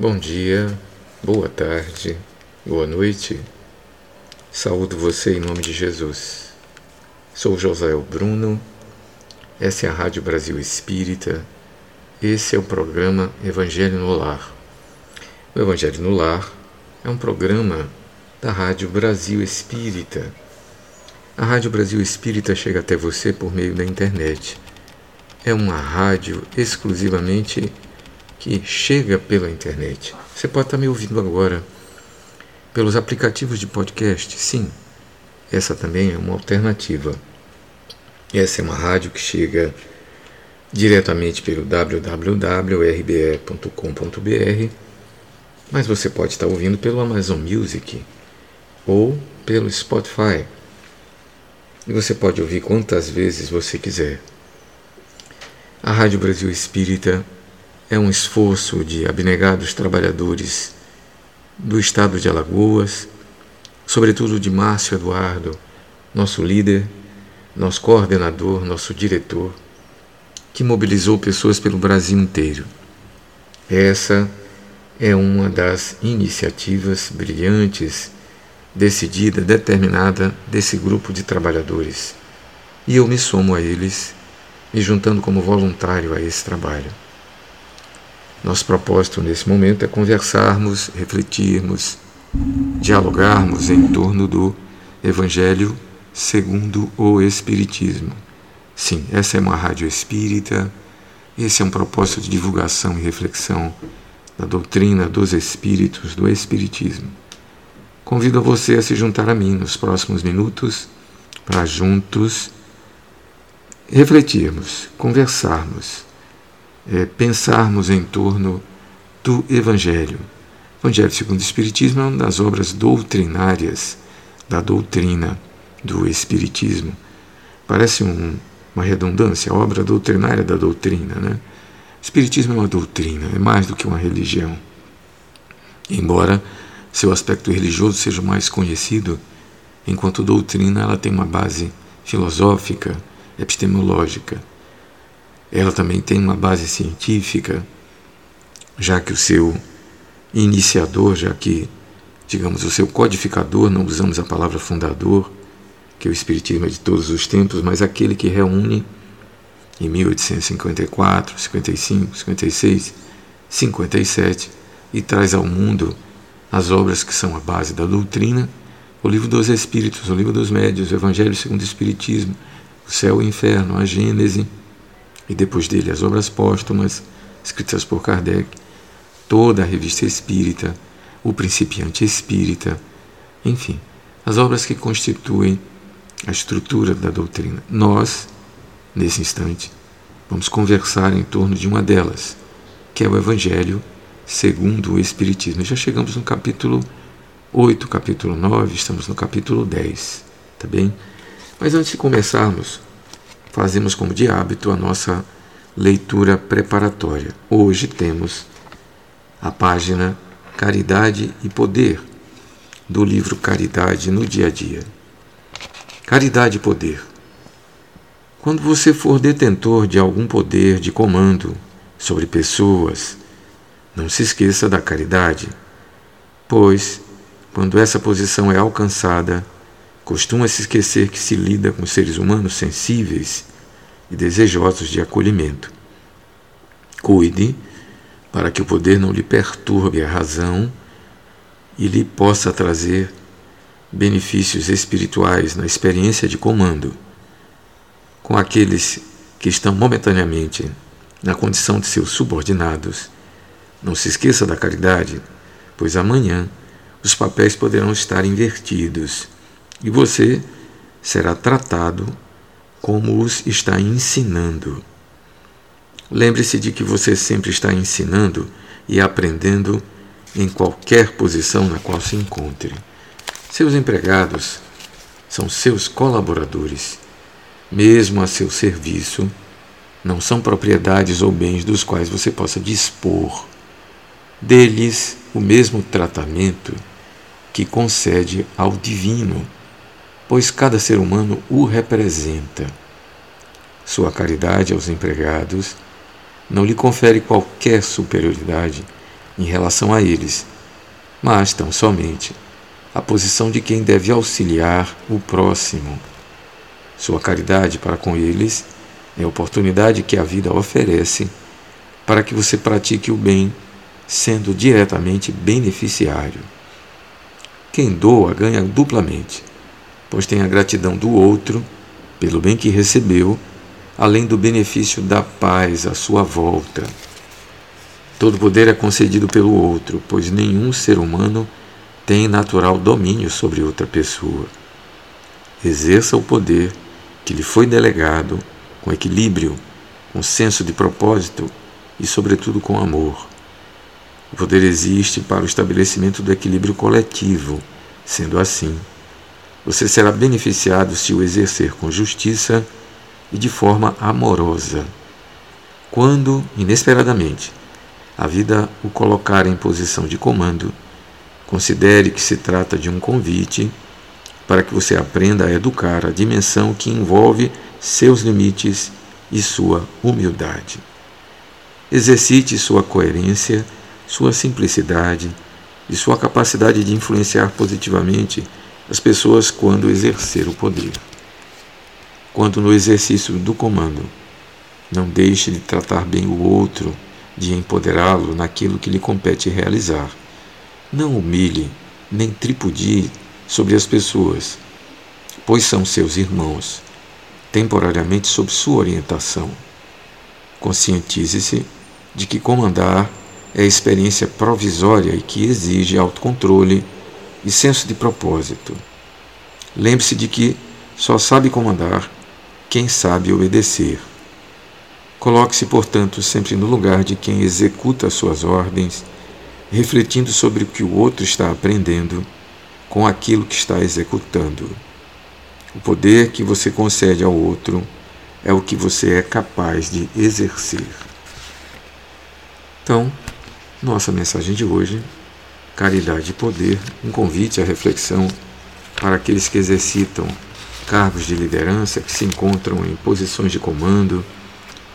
Bom dia, boa tarde, boa noite. Saúdo você em nome de Jesus. Sou José Bruno, essa é a Rádio Brasil Espírita, esse é o programa Evangelho no Lar. O Evangelho no Lar é um programa da Rádio Brasil Espírita. A Rádio Brasil Espírita chega até você por meio da internet. É uma rádio exclusivamente que chega pela internet. Você pode estar me ouvindo agora pelos aplicativos de podcast, sim. Essa também é uma alternativa. Essa é uma rádio que chega diretamente pelo www.rbe.com.br, mas você pode estar ouvindo pelo Amazon Music ou pelo Spotify. E você pode ouvir quantas vezes você quiser. A Rádio Brasil Espírita é um esforço de abnegados trabalhadores do estado de Alagoas, sobretudo de Márcio Eduardo, nosso líder, nosso coordenador, nosso diretor, que mobilizou pessoas pelo Brasil inteiro. Essa é uma das iniciativas brilhantes, decidida, determinada desse grupo de trabalhadores. E eu me somo a eles, me juntando como voluntário a esse trabalho. Nosso propósito nesse momento é conversarmos, refletirmos, dialogarmos em torno do Evangelho segundo o Espiritismo. Sim, essa é uma rádio espírita, esse é um propósito de divulgação e reflexão da doutrina dos Espíritos, do Espiritismo. Convido a você a se juntar a mim nos próximos minutos para juntos refletirmos, conversarmos é, pensarmos em torno do Evangelho. O Evangelho segundo o Espiritismo é uma das obras doutrinárias da doutrina do Espiritismo. Parece um, uma redundância, a obra doutrinária da doutrina. Né? O Espiritismo é uma doutrina, é mais do que uma religião. Embora seu aspecto religioso seja mais conhecido, enquanto doutrina ela tem uma base filosófica, epistemológica ela também tem uma base científica, já que o seu iniciador, já que, digamos, o seu codificador, não usamos a palavra fundador, que é o Espiritismo é de todos os tempos, mas aquele que reúne em 1854, 55, 56, 57 e traz ao mundo as obras que são a base da doutrina, o livro dos Espíritos, o livro dos Médios, o Evangelho segundo o Espiritismo, o céu e o inferno, a Gênese, e depois dele as obras póstumas, escritas por Kardec, toda a revista espírita, o principiante espírita, enfim, as obras que constituem a estrutura da doutrina. Nós, nesse instante, vamos conversar em torno de uma delas, que é o Evangelho segundo o Espiritismo. Já chegamos no capítulo 8, capítulo 9, estamos no capítulo 10, tá bem? Mas antes de começarmos, fazemos como de hábito a nossa leitura preparatória. Hoje temos a página Caridade e Poder do livro Caridade no Dia a Dia. Caridade e Poder. Quando você for detentor de algum poder de comando sobre pessoas, não se esqueça da caridade, pois, quando essa posição é alcançada, Costuma se esquecer que se lida com seres humanos sensíveis e desejosos de acolhimento. Cuide para que o poder não lhe perturbe a razão e lhe possa trazer benefícios espirituais na experiência de comando. Com aqueles que estão momentaneamente na condição de seus subordinados, não se esqueça da caridade, pois amanhã os papéis poderão estar invertidos e você será tratado como os está ensinando. Lembre-se de que você sempre está ensinando e aprendendo em qualquer posição na qual se encontre. Seus empregados são seus colaboradores, mesmo a seu serviço, não são propriedades ou bens dos quais você possa dispor. Deles o mesmo tratamento que concede ao divino pois cada ser humano o representa. Sua caridade aos empregados não lhe confere qualquer superioridade em relação a eles, mas tão somente a posição de quem deve auxiliar o próximo. Sua caridade para com eles é a oportunidade que a vida oferece para que você pratique o bem, sendo diretamente beneficiário. Quem doa ganha duplamente, pois tem a gratidão do outro pelo bem que recebeu, além do benefício da paz à sua volta. Todo poder é concedido pelo outro, pois nenhum ser humano tem natural domínio sobre outra pessoa. Exerça o poder que lhe foi delegado com equilíbrio, com senso de propósito e, sobretudo, com amor. O poder existe para o estabelecimento do equilíbrio coletivo. Sendo assim, você será beneficiado se o exercer com justiça e de forma amorosa. Quando, inesperadamente, a vida o colocar em posição de comando, considere que se trata de um convite para que você aprenda a educar a dimensão que envolve seus limites e sua humildade. Exercite sua coerência, sua simplicidade e sua capacidade de influenciar positivamente as pessoas quando exercer o poder. Quando no exercício do comando, não deixe de tratar bem o outro, de empoderá-lo naquilo que lhe compete realizar. Não humilhe, nem tripudie sobre as pessoas, pois são seus irmãos temporariamente sob sua orientação. Conscientize-se de que comandar é experiência provisória e que exige autocontrole e senso de propósito. Lembre-se de que só sabe comandar quem sabe obedecer. Coloque-se, portanto, sempre no lugar de quem executa suas ordens, refletindo sobre o que o outro está aprendendo com aquilo que está executando. O poder que você concede ao outro é o que você é capaz de exercer. Então, nossa mensagem de hoje, caridade e poder, um convite à reflexão para aqueles que exercitam cargos de liderança, que se encontram em posições de comando,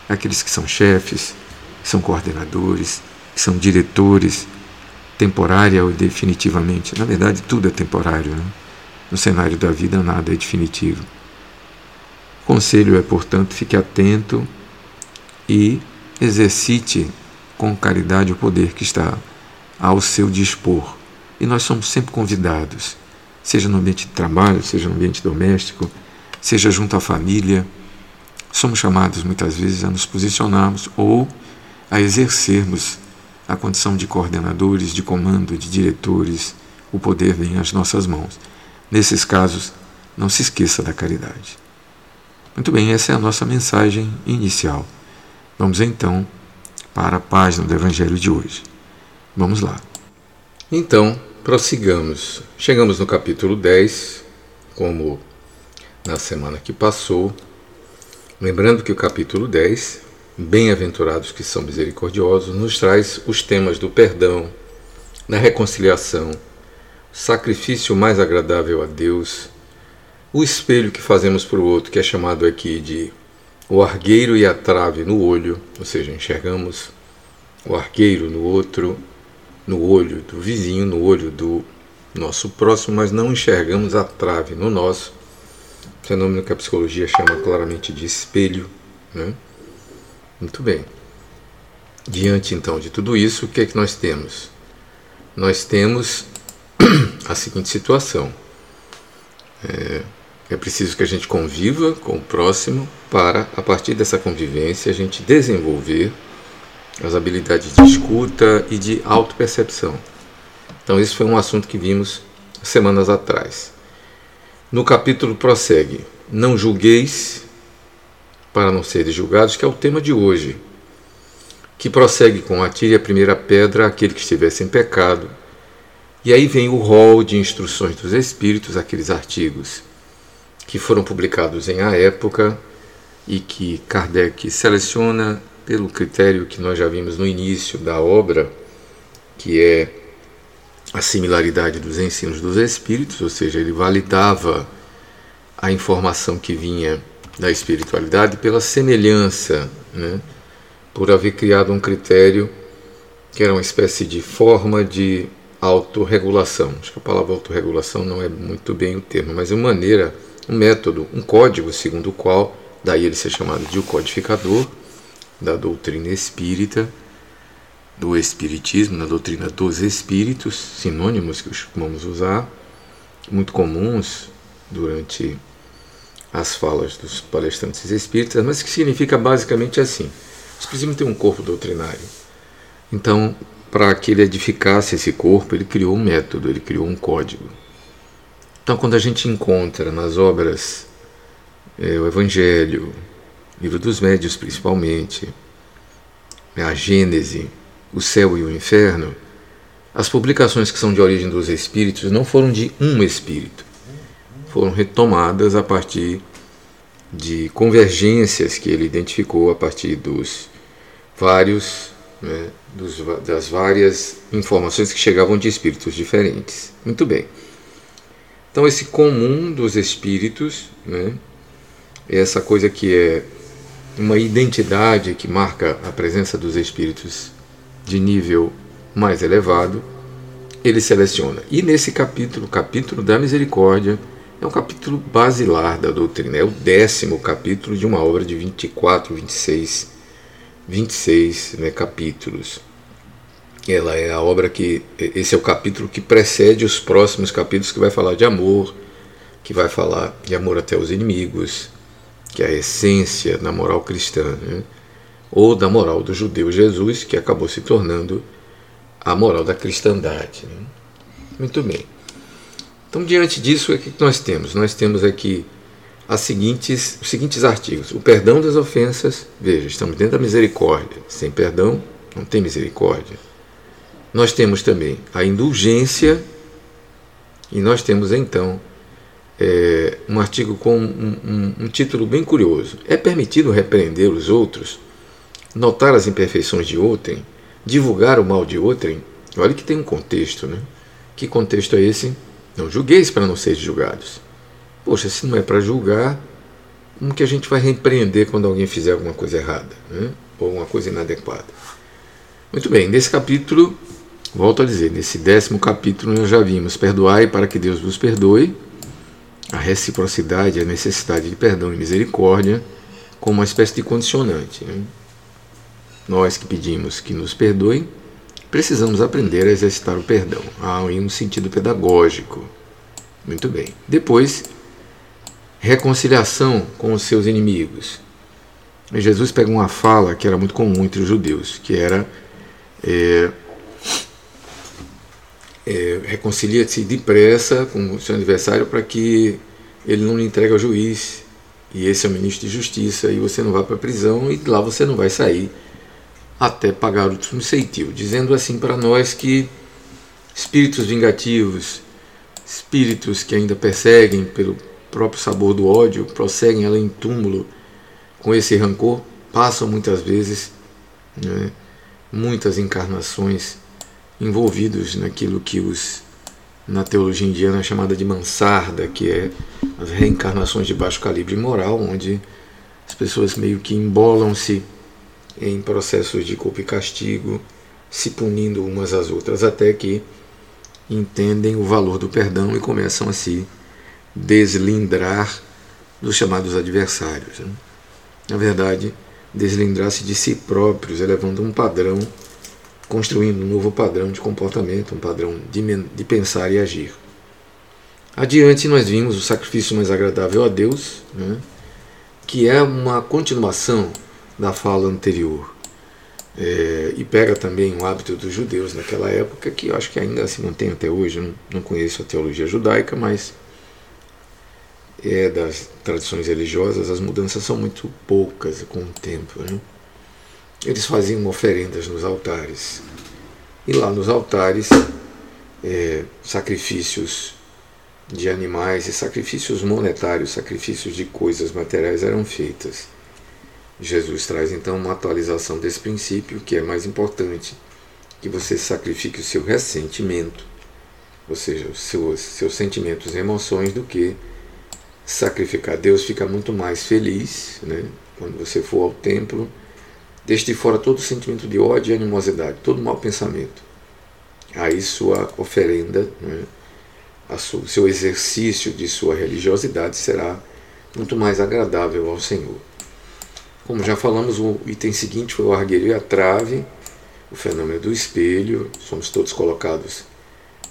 aqueles que são chefes, que são coordenadores, que são diretores, temporária ou definitivamente. Na verdade, tudo é temporário. Né? No cenário da vida, nada é definitivo. O conselho é, portanto, fique atento e exercite com caridade o poder que está ao seu dispor. E nós somos sempre convidados, seja no ambiente de trabalho, seja no ambiente doméstico, seja junto à família. Somos chamados muitas vezes a nos posicionarmos ou a exercermos a condição de coordenadores, de comando, de diretores. O poder vem às nossas mãos. Nesses casos, não se esqueça da caridade. Muito bem, essa é a nossa mensagem inicial. Vamos então para a página do Evangelho de hoje. Vamos lá. Então, prossigamos. Chegamos no capítulo 10, como na semana que passou. Lembrando que o capítulo 10, Bem-aventurados que são misericordiosos, nos traz os temas do perdão, da reconciliação, sacrifício mais agradável a Deus, o espelho que fazemos para o outro, que é chamado aqui de o argueiro e a trave no olho, ou seja, enxergamos o argueiro no outro, no olho do vizinho, no olho do nosso próximo, mas não enxergamos a trave no nosso, fenômeno que a psicologia chama claramente de espelho. Né? Muito bem. Diante então de tudo isso, o que é que nós temos? Nós temos a seguinte situação. É, é preciso que a gente conviva com o próximo para, a partir dessa convivência, a gente desenvolver as habilidades de escuta e de autopercepção. Então, esse foi um assunto que vimos semanas atrás. No capítulo prossegue: Não julgueis para não seres julgados, que é o tema de hoje, que prossegue com atire a primeira pedra aquele que estiver sem pecado e aí vem o rol de instruções dos Espíritos, aqueles artigos que foram publicados em a época e que Kardec seleciona pelo critério que nós já vimos no início da obra, que é a similaridade dos ensinos dos Espíritos, ou seja, ele validava a informação que vinha da espiritualidade pela semelhança, né? por haver criado um critério que era uma espécie de forma de autorregulação. Acho que a palavra autorregulação não é muito bem o termo, mas uma maneira, um método, um código segundo o qual, daí ele ser chamado de o codificador da doutrina espírita, do espiritismo, na doutrina dos espíritos, sinônimos que costumamos usar, muito comuns durante as falas dos palestrantes espíritas, mas que significa basicamente assim: o espiritismo tem um corpo doutrinário. Então, para que ele edificasse esse corpo, ele criou um método, ele criou um código. Então, quando a gente encontra nas obras é, o Evangelho, Livro dos Médios principalmente, a Gênese, o céu e o inferno, as publicações que são de origem dos espíritos não foram de um espírito, foram retomadas a partir de convergências que ele identificou a partir dos vários né, dos, das várias informações que chegavam de espíritos diferentes. Muito bem. Então, esse comum dos espíritos, né, é essa coisa que é uma identidade que marca a presença dos espíritos de nível mais elevado, ele seleciona. E nesse capítulo, capítulo da misericórdia, é um capítulo basilar da doutrina, é o décimo capítulo de uma obra de 24, 26 26 né, capítulos. Ela é a obra que. Esse é o capítulo que precede os próximos capítulos, que vai falar de amor, que vai falar de amor até os inimigos, que é a essência da moral cristã, né? ou da moral do judeu Jesus, que acabou se tornando a moral da cristandade. Né? Muito bem. Então, diante disso, o que nós temos? Nós temos aqui as seguintes, os seguintes artigos. O perdão das ofensas, veja, estamos dentro da misericórdia. Sem perdão, não tem misericórdia. Nós temos também a indulgência, e nós temos então é, um artigo com um, um, um título bem curioso. É permitido repreender os outros, notar as imperfeições de outrem, divulgar o mal de outrem? Olha que tem um contexto, né? Que contexto é esse? Não julgueis para não seres julgados. Poxa, se não é para julgar, como que a gente vai repreender quando alguém fizer alguma coisa errada? Né? Ou alguma coisa inadequada? Muito bem, nesse capítulo, volto a dizer, nesse décimo capítulo nós já vimos perdoai para que Deus vos perdoe, a reciprocidade, a necessidade de perdão e misericórdia, como uma espécie de condicionante. Né? Nós que pedimos que nos perdoem, precisamos aprender a exercitar o perdão, em um sentido pedagógico. Muito bem. Depois, reconciliação com os seus inimigos. Jesus pega uma fala que era muito comum entre os judeus, que era é, é, reconcilia-se depressa com o seu adversário para que ele não lhe entregue ao juiz, e esse é o ministro de justiça, e você não vai para a prisão, e lá você não vai sair até pagar o último ceitil, dizendo assim para nós que espíritos vingativos, espíritos que ainda perseguem pelo próprio sabor do ódio, prosseguem além túmulo com esse rancor, passam muitas vezes né, muitas encarnações envolvidos naquilo que os na teologia indiana é chamada de mansarda, que é as reencarnações de baixo calibre moral, onde as pessoas meio que embolam-se em processos de culpa e castigo, se punindo umas às outras, até que entendem o valor do perdão e começam a se deslindrar dos chamados adversários. Né? Na verdade, deslindrar-se de si próprios, elevando um padrão, construindo um novo padrão de comportamento, um padrão de, de pensar e agir. Adiante, nós vimos o sacrifício mais agradável a Deus, né? que é uma continuação da fala anterior. É, e pega também o hábito dos judeus naquela época, que eu acho que ainda se mantém até hoje. Não, não conheço a teologia judaica, mas é, das tradições religiosas, as mudanças são muito poucas com o tempo. Né? Eles faziam oferendas nos altares. E lá nos altares, é, sacrifícios de animais e sacrifícios monetários, sacrifícios de coisas materiais eram feitas. Jesus traz então uma atualização desse princípio, que é mais importante que você sacrifique o seu ressentimento, ou seja, os seus, seus sentimentos e emoções, do que sacrificar. Deus fica muito mais feliz né, quando você for ao templo Deixe de fora todo sentimento de ódio e animosidade, todo mau pensamento. Aí sua oferenda, né, a seu, seu exercício de sua religiosidade será muito mais agradável ao Senhor. Como já falamos, o item seguinte foi o argueiro e a trave, o fenômeno do espelho. Somos todos colocados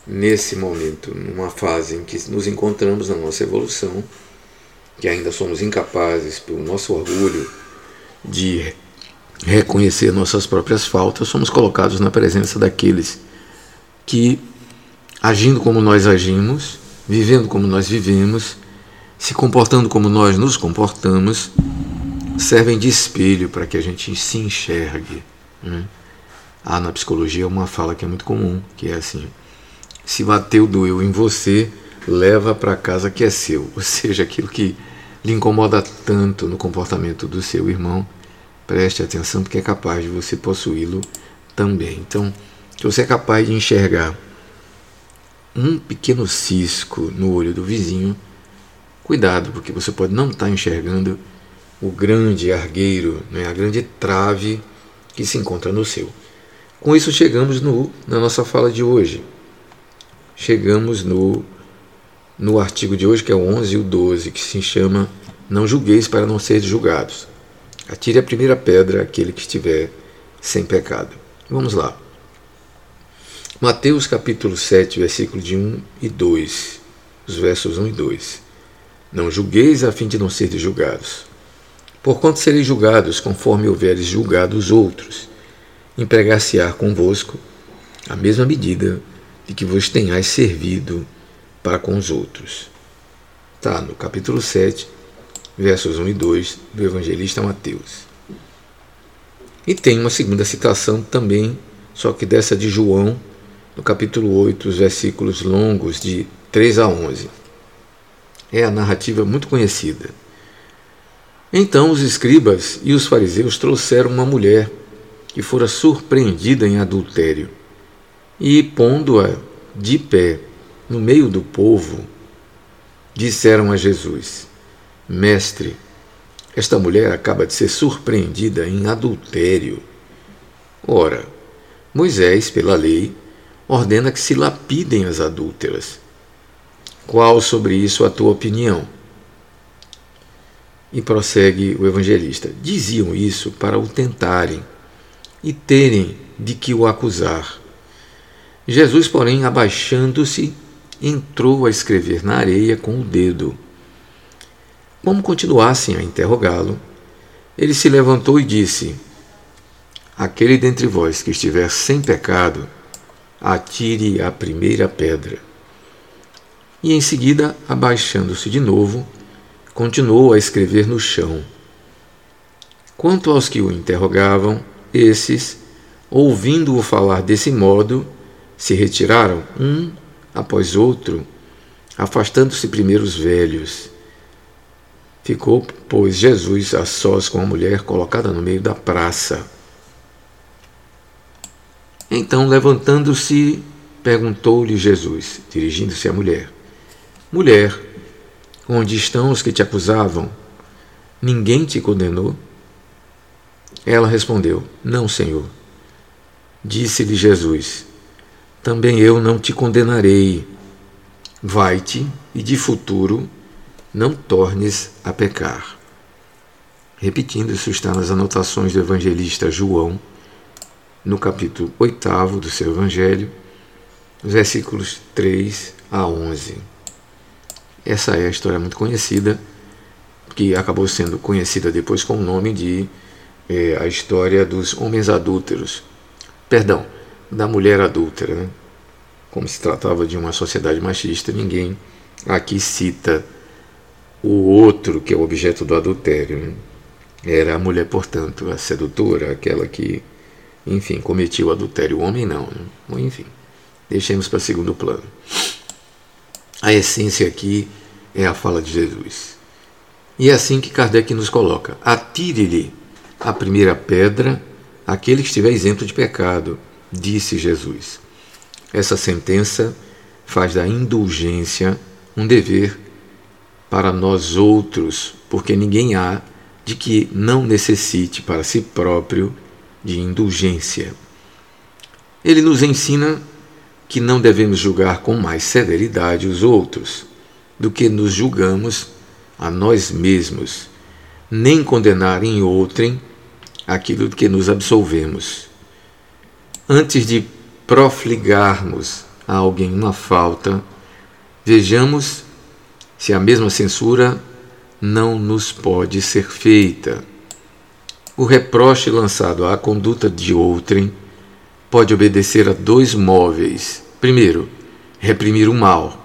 nesse momento, numa fase em que nos encontramos na nossa evolução, que ainda somos incapazes, pelo nosso orgulho, de reconhecer nossas próprias faltas, somos colocados na presença daqueles que, agindo como nós agimos, vivendo como nós vivemos, se comportando como nós nos comportamos, servem de espelho para que a gente se enxergue. Né? Há na psicologia uma fala que é muito comum, que é assim: se bateu doeu em você, leva para casa que é seu. Ou seja, aquilo que lhe incomoda tanto no comportamento do seu irmão, preste atenção porque é capaz de você possuí-lo também. Então, se você é capaz de enxergar um pequeno cisco no olho do vizinho, cuidado, porque você pode não estar enxergando o grande argueiro, né, a grande trave que se encontra no seu. Com isso chegamos no, na nossa fala de hoje. Chegamos no, no artigo de hoje, que é o 11 e o 12, que se chama Não julgueis para não seres julgados. Atire a primeira pedra aquele que estiver sem pecado. Vamos lá. Mateus capítulo 7, versículo de 1 e 2, os versos 1 e 2. Não julgueis a fim de não seres julgados Porquanto sereis julgados conforme houveres julgado os outros, empregar-se-á convosco a mesma medida de que vos tenhais servido para com os outros. Está no capítulo 7, versos 1 e 2 do evangelista Mateus. E tem uma segunda citação também, só que dessa de João, no capítulo 8, os versículos longos de 3 a 11. É a narrativa muito conhecida. Então os escribas e os fariseus trouxeram uma mulher que fora surpreendida em adultério e, pondo-a de pé no meio do povo, disseram a Jesus: Mestre, esta mulher acaba de ser surpreendida em adultério. Ora, Moisés, pela lei, ordena que se lapidem as adúlteras. Qual sobre isso a tua opinião? E prossegue o evangelista: diziam isso para o tentarem e terem de que o acusar. Jesus, porém, abaixando-se, entrou a escrever na areia com o dedo. Como continuassem a interrogá-lo, ele se levantou e disse: Aquele dentre vós que estiver sem pecado, atire a primeira pedra. E em seguida, abaixando-se de novo, continuou a escrever no chão. Quanto aos que o interrogavam, esses, ouvindo-o falar desse modo, se retiraram um após outro, afastando-se primeiro os velhos. Ficou, pois, Jesus a sós com a mulher colocada no meio da praça. Então, levantando-se, perguntou-lhe Jesus, dirigindo-se à mulher: Mulher, Onde estão os que te acusavam? Ninguém te condenou? Ela respondeu: Não, Senhor. Disse-lhe Jesus: Também eu não te condenarei. Vai-te e de futuro não tornes a pecar. Repetindo, isso está nas anotações do evangelista João, no capítulo 8 do seu evangelho, versículos 3 a 11. Essa é a história muito conhecida, que acabou sendo conhecida depois com o nome de é, a história dos homens adúlteros. Perdão, da mulher adúltera. Né? Como se tratava de uma sociedade machista, ninguém aqui cita o outro que é o objeto do adultério. Né? Era a mulher, portanto, a sedutora, aquela que, enfim, cometia o adultério. O homem não. Né? Enfim, deixemos para segundo plano. A essência aqui é a fala de Jesus. E é assim que Kardec nos coloca: atire-lhe a primeira pedra aquele que estiver isento de pecado, disse Jesus. Essa sentença faz da indulgência um dever para nós outros, porque ninguém há de que não necessite para si próprio de indulgência. Ele nos ensina que não devemos julgar com mais severidade os outros do que nos julgamos a nós mesmos, nem condenar em outrem aquilo que nos absolvemos. Antes de profligarmos a alguém uma falta, vejamos se a mesma censura não nos pode ser feita. O reproche lançado à conduta de outrem pode obedecer a dois móveis. Primeiro, reprimir o mal.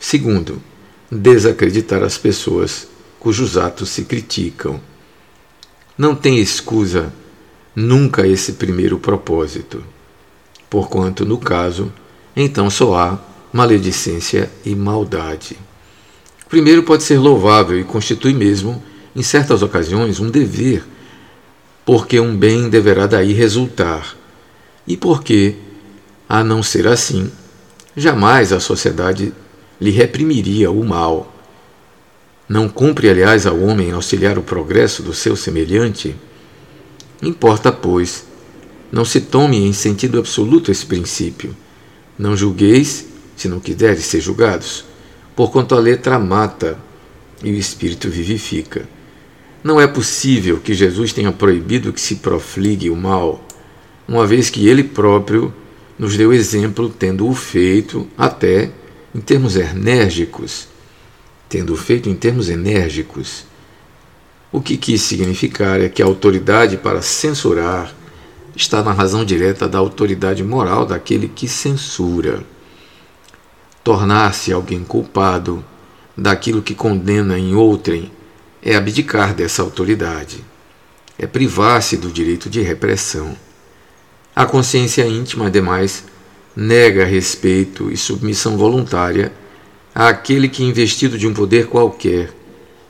Segundo, desacreditar as pessoas cujos atos se criticam. Não tem excusa nunca esse primeiro propósito, porquanto, no caso, então só há maledicência e maldade. Primeiro pode ser louvável e constitui mesmo, em certas ocasiões, um dever, porque um bem deverá daí resultar e porque, a não ser assim, jamais a sociedade lhe reprimiria o mal. Não cumpre, aliás, ao homem auxiliar o progresso do seu semelhante? Importa, pois, não se tome em sentido absoluto esse princípio. Não julgueis, se não quiseres ser julgados, porquanto a letra mata e o espírito vivifica. Não é possível que Jesus tenha proibido que se profligue o mal uma vez que ele próprio nos deu exemplo, tendo-o feito até em termos enérgicos. Tendo-o feito em termos enérgicos. O que quis significar é que a autoridade para censurar está na razão direta da autoridade moral daquele que censura. Tornar-se alguém culpado daquilo que condena em outrem é abdicar dessa autoridade, é privar-se do direito de repressão. A consciência íntima, ademais, nega respeito e submissão voluntária àquele que, investido de um poder qualquer,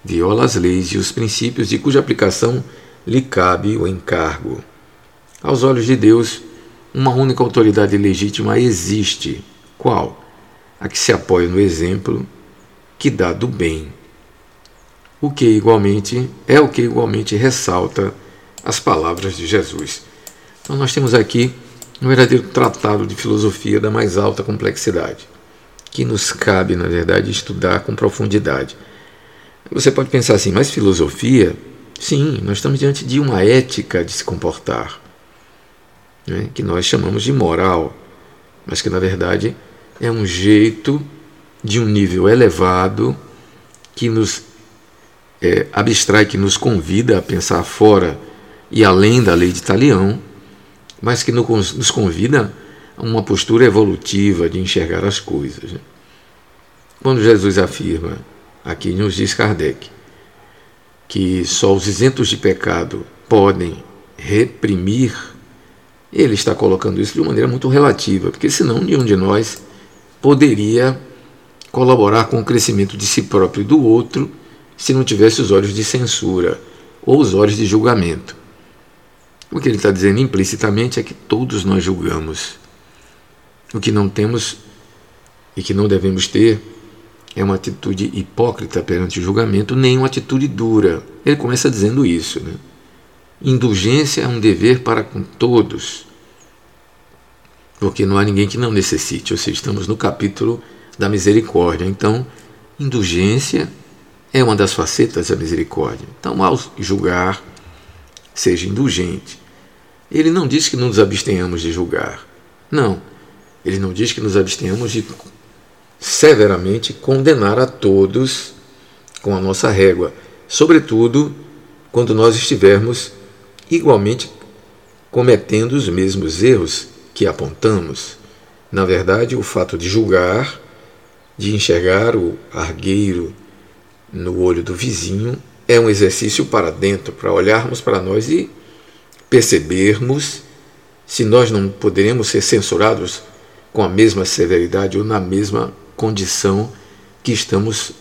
viola as leis e os princípios de cuja aplicação lhe cabe o encargo. Aos olhos de Deus, uma única autoridade legítima existe. Qual? A que se apoia no exemplo que dá do bem. O que igualmente é o que igualmente ressalta as palavras de Jesus. Então, nós temos aqui um verdadeiro tratado de filosofia da mais alta complexidade, que nos cabe, na verdade, estudar com profundidade. Você pode pensar assim, mas filosofia? Sim, nós estamos diante de uma ética de se comportar, né, que nós chamamos de moral, mas que na verdade é um jeito de um nível elevado que nos é, abstrai, que nos convida a pensar fora e além da lei de Talião mas que nos convida a uma postura evolutiva de enxergar as coisas. Né? Quando Jesus afirma, aqui nos diz Kardec, que só os isentos de pecado podem reprimir, ele está colocando isso de uma maneira muito relativa, porque senão nenhum de nós poderia colaborar com o crescimento de si próprio e do outro se não tivesse os olhos de censura ou os olhos de julgamento. O que ele está dizendo implicitamente é que todos nós julgamos. O que não temos e que não devemos ter é uma atitude hipócrita perante o julgamento, nem uma atitude dura. Ele começa dizendo isso. Né? Indulgência é um dever para com todos, porque não há ninguém que não necessite, ou seja, estamos no capítulo da misericórdia. Então, indulgência é uma das facetas da misericórdia. Então, ao julgar, seja indulgente. Ele não diz que não nos abstenhamos de julgar. Não. Ele não diz que nos abstenhamos de severamente condenar a todos com a nossa régua, sobretudo quando nós estivermos igualmente cometendo os mesmos erros que apontamos. Na verdade, o fato de julgar, de enxergar o argueiro no olho do vizinho, é um exercício para dentro, para olharmos para nós e percebermos se nós não poderemos ser censurados com a mesma severidade ou na mesma condição que estamos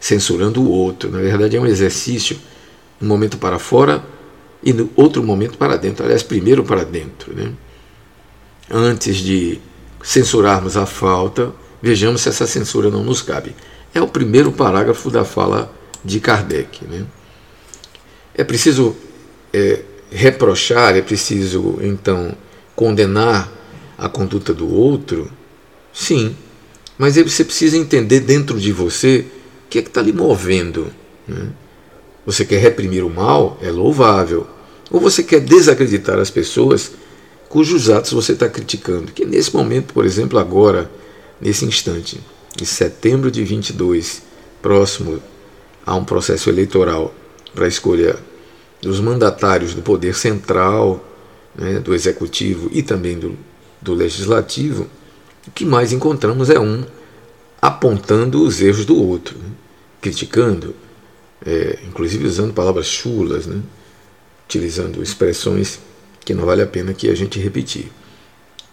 censurando o outro. Na verdade, é um exercício, um momento para fora e no outro momento para dentro. Aliás, primeiro para dentro. Né? Antes de censurarmos a falta, vejamos se essa censura não nos cabe. É o primeiro parágrafo da fala de Kardec. Né? É preciso é, reprochar, é preciso então condenar a conduta do outro? Sim, mas você precisa entender dentro de você o que é que está lhe movendo. Né? Você quer reprimir o mal? É louvável. Ou você quer desacreditar as pessoas cujos atos você está criticando? Que nesse momento, por exemplo, agora, nesse instante, em setembro de 22, próximo a um processo eleitoral para a escolha dos mandatários do poder central, né, do executivo e também do, do legislativo, o que mais encontramos é um apontando os erros do outro, né, criticando, é, inclusive usando palavras chulas, né, utilizando expressões que não vale a pena que a gente repetir.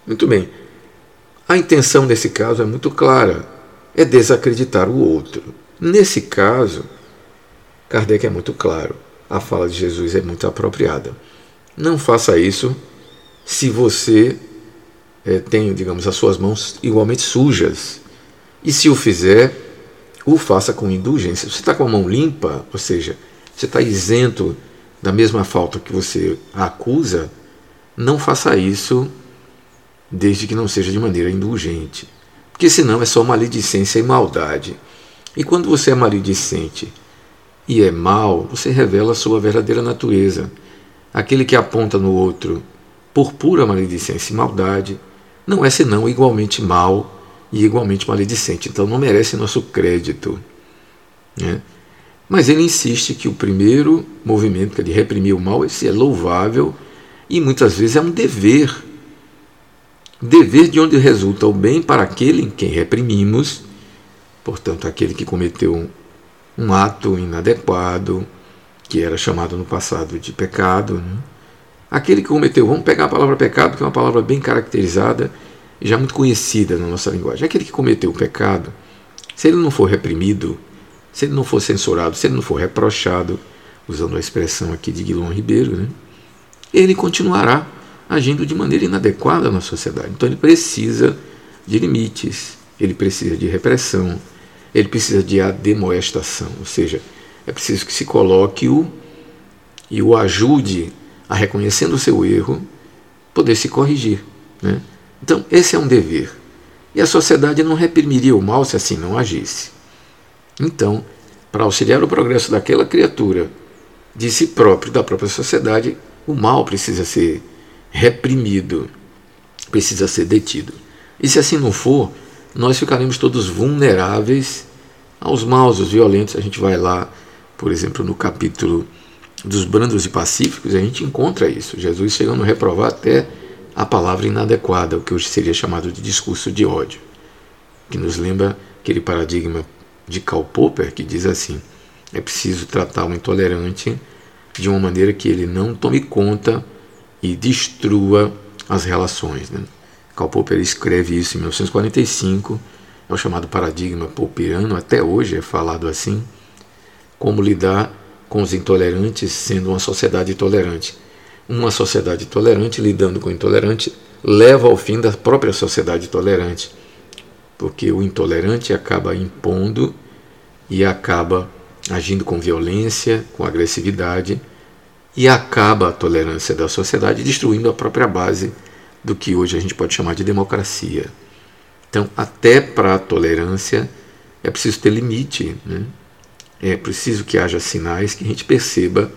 Muito bem. A intenção nesse caso é muito clara, é desacreditar o outro. Nesse caso, Kardec é muito claro, a fala de Jesus é muito apropriada. Não faça isso se você é, tem, digamos, as suas mãos igualmente sujas. E se o fizer, o faça com indulgência. Você está com a mão limpa, ou seja, você está isento da mesma falta que você acusa, não faça isso desde que não seja de maneira indulgente. Porque senão é só maledicência e maldade. E quando você é maledicente e é mal, você revela a sua verdadeira natureza. Aquele que aponta no outro por pura maledicência e maldade não é senão igualmente mal e igualmente maledicente. Então não merece nosso crédito. Né? Mas ele insiste que o primeiro movimento, que é de reprimir o mal, esse é louvável e muitas vezes é um dever. Dever de onde resulta o bem para aquele em quem reprimimos, portanto, aquele que cometeu um, ato inadequado, que era chamado no passado de pecado. Né? Aquele que cometeu, vamos pegar a palavra pecado, que é uma palavra bem caracterizada e já muito conhecida na nossa linguagem. Aquele que cometeu o pecado, se ele não for reprimido, se ele não for censurado, se ele não for reprochado, usando a expressão aqui de Guilherme Ribeiro, né? Ele continuará agindo de maneira inadequada na sociedade. Então ele precisa de limites, ele precisa de repressão, ele precisa de ademoestação, ou seja, é preciso que se coloque o e o ajude a reconhecendo o seu erro, poder se corrigir. Né? Então, esse é um dever. E a sociedade não reprimiria o mal se assim não agisse. Então, para auxiliar o progresso daquela criatura, de si próprio, da própria sociedade, o mal precisa ser reprimido, precisa ser detido. E se assim não for, nós ficaremos todos vulneráveis aos maus, aos violentos. A gente vai lá, por exemplo, no capítulo dos brandos e pacíficos, a gente encontra isso. Jesus chegando a reprovar até a palavra inadequada, o que hoje seria chamado de discurso de ódio, que nos lembra aquele paradigma de Karl Popper que diz assim: é preciso tratar o intolerante de uma maneira que ele não tome conta e destrua as relações. Né? Karl Popper escreve isso em 1945, é o chamado paradigma popperiano, até hoje é falado assim, como lidar com os intolerantes sendo uma sociedade tolerante. Uma sociedade tolerante lidando com o intolerante leva ao fim da própria sociedade tolerante, porque o intolerante acaba impondo e acaba agindo com violência, com agressividade e acaba a tolerância da sociedade destruindo a própria base do que hoje a gente pode chamar de democracia. Então, até para a tolerância é preciso ter limite, né? é preciso que haja sinais que a gente perceba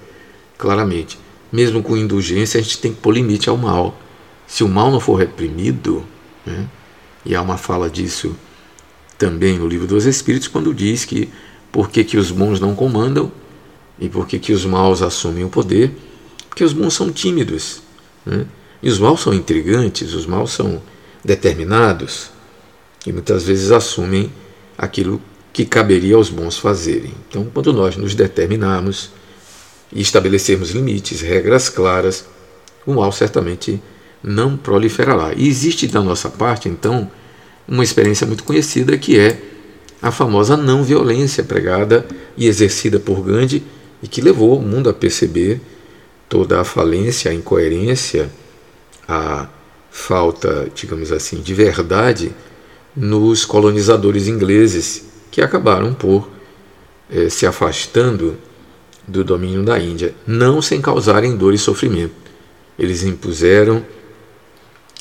claramente. Mesmo com indulgência, a gente tem que pôr limite ao mal. Se o mal não for reprimido, né? e há uma fala disso também no livro dos Espíritos, quando diz que por que, que os bons não comandam e por que, que os maus assumem o poder, porque os bons são tímidos. Né? E os maus são intrigantes, os maus são determinados e muitas vezes assumem aquilo que caberia aos bons fazerem. Então, quando nós nos determinarmos e estabelecermos limites, regras claras, o mal certamente não proliferará. E existe da nossa parte, então, uma experiência muito conhecida que é a famosa não violência pregada e exercida por Gandhi e que levou o mundo a perceber toda a falência, a incoerência a falta, digamos assim, de verdade nos colonizadores ingleses que acabaram por eh, se afastando do domínio da Índia, não sem causarem dor e sofrimento. Eles impuseram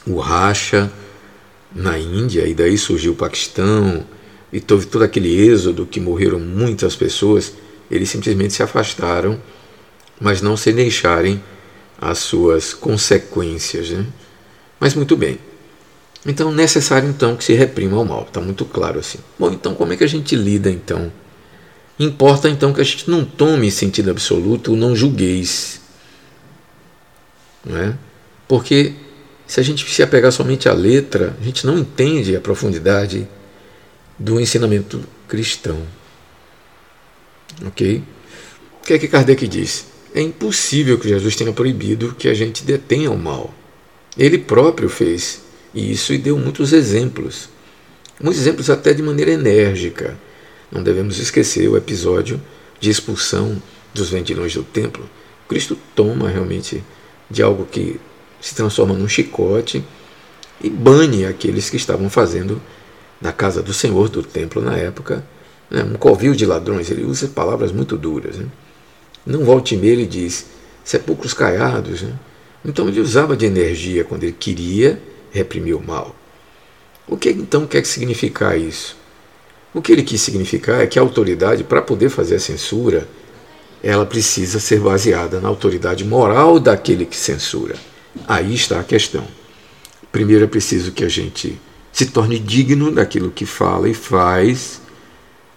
o racha na Índia, e daí surgiu o Paquistão, e teve todo aquele êxodo que morreram muitas pessoas. Eles simplesmente se afastaram, mas não se deixarem as suas consequências. Né? Mas muito bem. Então, necessário então que se reprima o mal. Está muito claro assim. Bom, então como é que a gente lida então? Importa então que a gente não tome sentido absoluto não julgueis. Não é? Porque se a gente se apegar somente à letra, a gente não entende a profundidade do ensinamento cristão. Ok? O que é que Kardec diz? É impossível que Jesus tenha proibido que a gente detenha o mal. Ele próprio fez isso e deu muitos exemplos. Muitos exemplos até de maneira enérgica. Não devemos esquecer o episódio de expulsão dos vendilhões do templo. Cristo toma realmente de algo que se transforma num chicote e bane aqueles que estavam fazendo na casa do Senhor do templo na época né, um covil de ladrões. Ele usa palavras muito duras. Né? Não volte e ele diz sepulcros caiados. Né? Então ele usava de energia quando ele queria reprimir o mal. O que então quer significar isso? O que ele quis significar é que a autoridade, para poder fazer a censura, ela precisa ser baseada na autoridade moral daquele que censura. Aí está a questão. Primeiro é preciso que a gente se torne digno daquilo que fala e faz,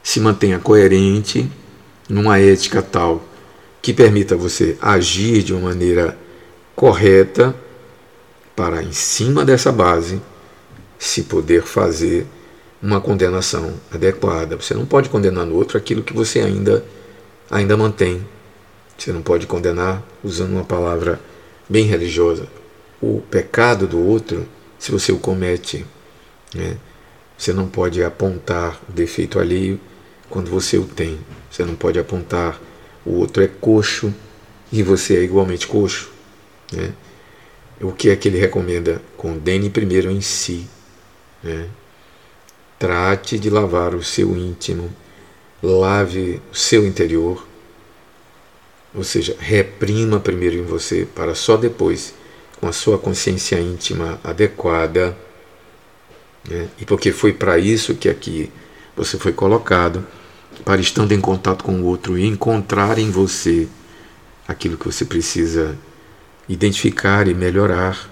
se mantenha coerente numa ética tal que permita você agir de uma maneira correta para, em cima dessa base, se poder fazer uma condenação adequada. Você não pode condenar no outro aquilo que você ainda, ainda mantém. Você não pode condenar usando uma palavra bem religiosa. O pecado do outro, se você o comete, né? você não pode apontar o defeito alheio quando você o tem. Você não pode apontar o outro é coxo e você é igualmente coxo. Né? O que é que ele recomenda? Condene primeiro em si. Né? Trate de lavar o seu íntimo, lave o seu interior, ou seja, reprima primeiro em você, para só depois, com a sua consciência íntima adequada, né? e porque foi para isso que aqui você foi colocado, para estando em contato com o outro e encontrar em você aquilo que você precisa identificar e melhorar,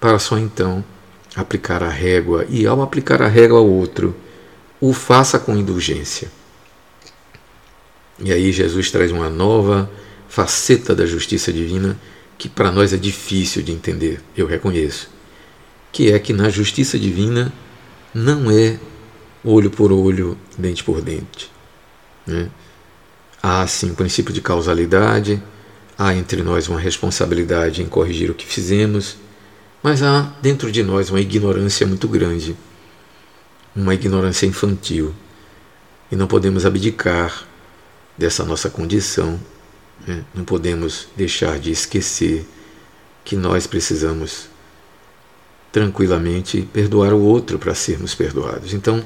para só então aplicar a régua e, ao aplicar a régua ao outro, o faça com indulgência. E aí Jesus traz uma nova faceta da justiça divina que para nós é difícil de entender, eu reconheço, que é que na justiça divina não é olho por olho, dente por dente. Né? Há sim o princípio de causalidade, há entre nós uma responsabilidade em corrigir o que fizemos, mas há dentro de nós uma ignorância muito grande, uma ignorância infantil, e não podemos abdicar dessa nossa condição, né? não podemos deixar de esquecer que nós precisamos tranquilamente perdoar o outro para sermos perdoados. Então,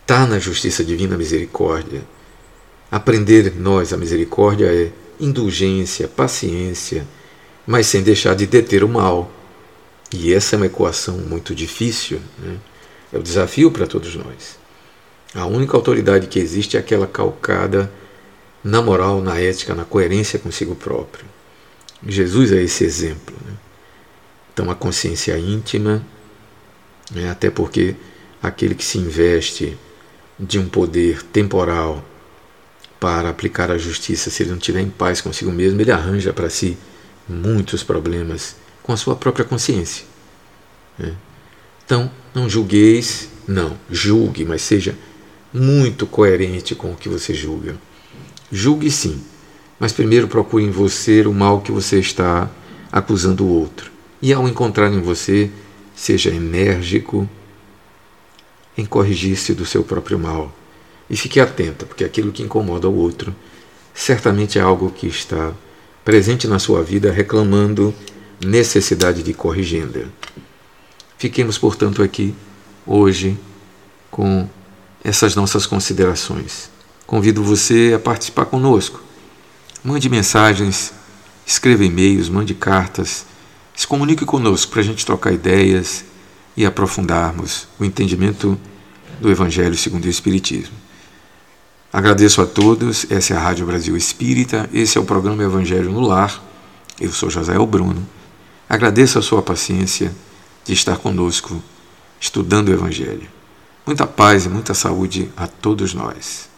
está na justiça divina a misericórdia. Aprender nós a misericórdia é indulgência, paciência, mas sem deixar de deter o mal e essa é uma equação muito difícil, né? é o desafio para todos nós. A única autoridade que existe é aquela calcada na moral, na ética, na coerência consigo próprio. Jesus é esse exemplo. Né? Então, a consciência íntima, né? até porque aquele que se investe de um poder temporal para aplicar a justiça, se ele não estiver em paz consigo mesmo, ele arranja para si muitos problemas com a sua própria consciência. Né? Então, não julgueis, não, julgue, mas seja muito coerente com o que você julga. Julgue sim, mas primeiro procure em você o mal que você está acusando o outro. E ao encontrar em você, seja enérgico em corrigir-se do seu próprio mal. E fique atenta, porque aquilo que incomoda o outro certamente é algo que está presente na sua vida reclamando necessidade de corrigenda. Fiquemos, portanto, aqui hoje com essas nossas considerações. Convido você a participar conosco Mande mensagens, escreva e-mails, mande cartas, se comunique conosco para a gente trocar ideias e aprofundarmos o entendimento do Evangelho segundo o Espiritismo. Agradeço a todos, essa é a Rádio Brasil Espírita, esse é o programa Evangelho no Lar. Eu sou José Bruno. Agradeço a sua paciência de estar conosco estudando o Evangelho. Muita paz e muita saúde a todos nós.